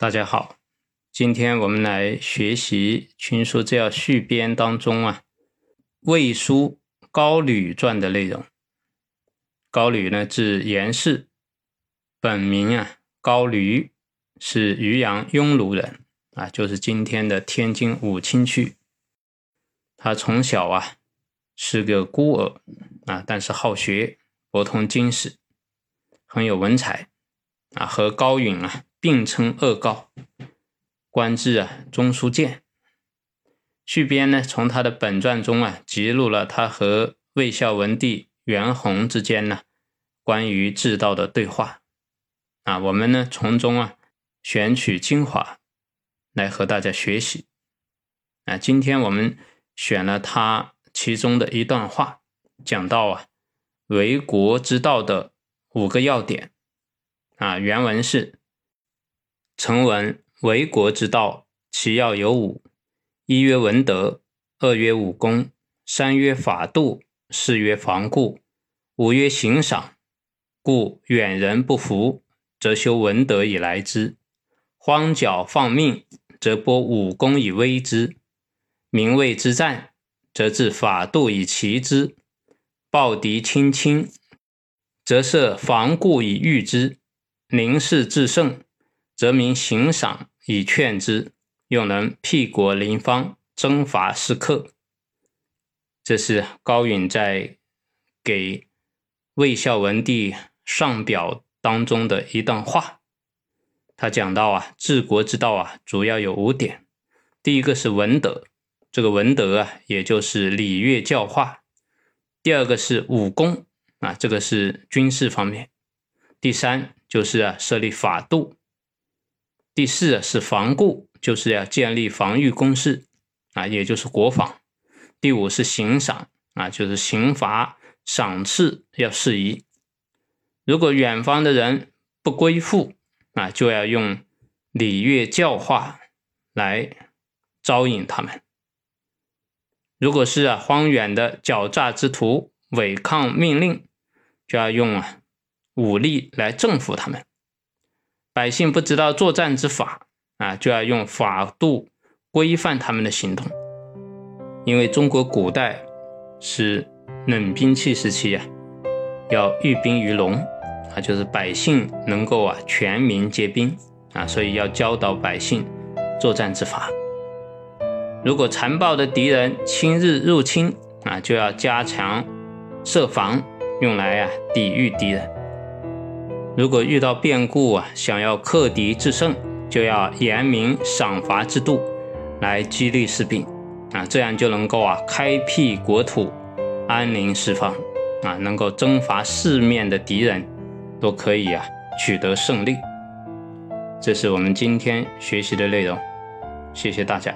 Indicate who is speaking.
Speaker 1: 大家好，今天我们来学习《群书治要续编》当中啊，魏书高吕传的内容。高吕呢，字严氏，本名啊高驴，是渔阳雍卢人啊，就是今天的天津武清区。他从小啊。是个孤儿啊，但是好学，博通经史，很有文采啊，和高允啊并称恶告，官至啊中书监。续编呢，从他的本传中啊，记录了他和魏孝文帝元宏之间呢关于治道的对话啊，我们呢从中啊选取精华来和大家学习啊，今天我们选了他。其中的一段话讲到啊，为国之道的五个要点啊，原文是：成文为国之道，其要有五：一曰文德，二曰武功，三曰法度，四曰防固，五曰行赏。故远人不服，则修文德以来之；荒脚放命，则播武功以威之；名位之战。则治法度以齐之，暴敌轻轻，则设防固以御之；临事制胜，则民行赏以劝之，又能辟国临方，征伐失克。这是高允在给魏孝文帝上表当中的一段话。他讲到啊，治国之道啊，主要有五点。第一个是文德。这个文德啊，也就是礼乐教化；第二个是武功啊，这个是军事方面；第三就是啊设立法度；第四是防固，就是要建立防御工事啊，也就是国防；第五是刑赏啊，就是刑罚赏赐要适宜。如果远方的人不归附啊，就要用礼乐教化来招引他们。如果是啊荒远的狡诈之徒违抗命令，就要用啊武力来征服他们；百姓不知道作战之法啊，就要用法度规范他们的行动。因为中国古代是冷兵器时期呀，要寓兵于农啊，就是百姓能够啊全民皆兵啊，所以要教导百姓作战之法。如果残暴的敌人亲日入侵啊，就要加强设防，用来啊抵御敌人。如果遇到变故啊，想要克敌制胜，就要严明赏罚制度，来激励士兵啊，这样就能够啊开辟国土，安宁四方啊，能够征伐四面的敌人，都可以啊取得胜利。这是我们今天学习的内容，谢谢大家。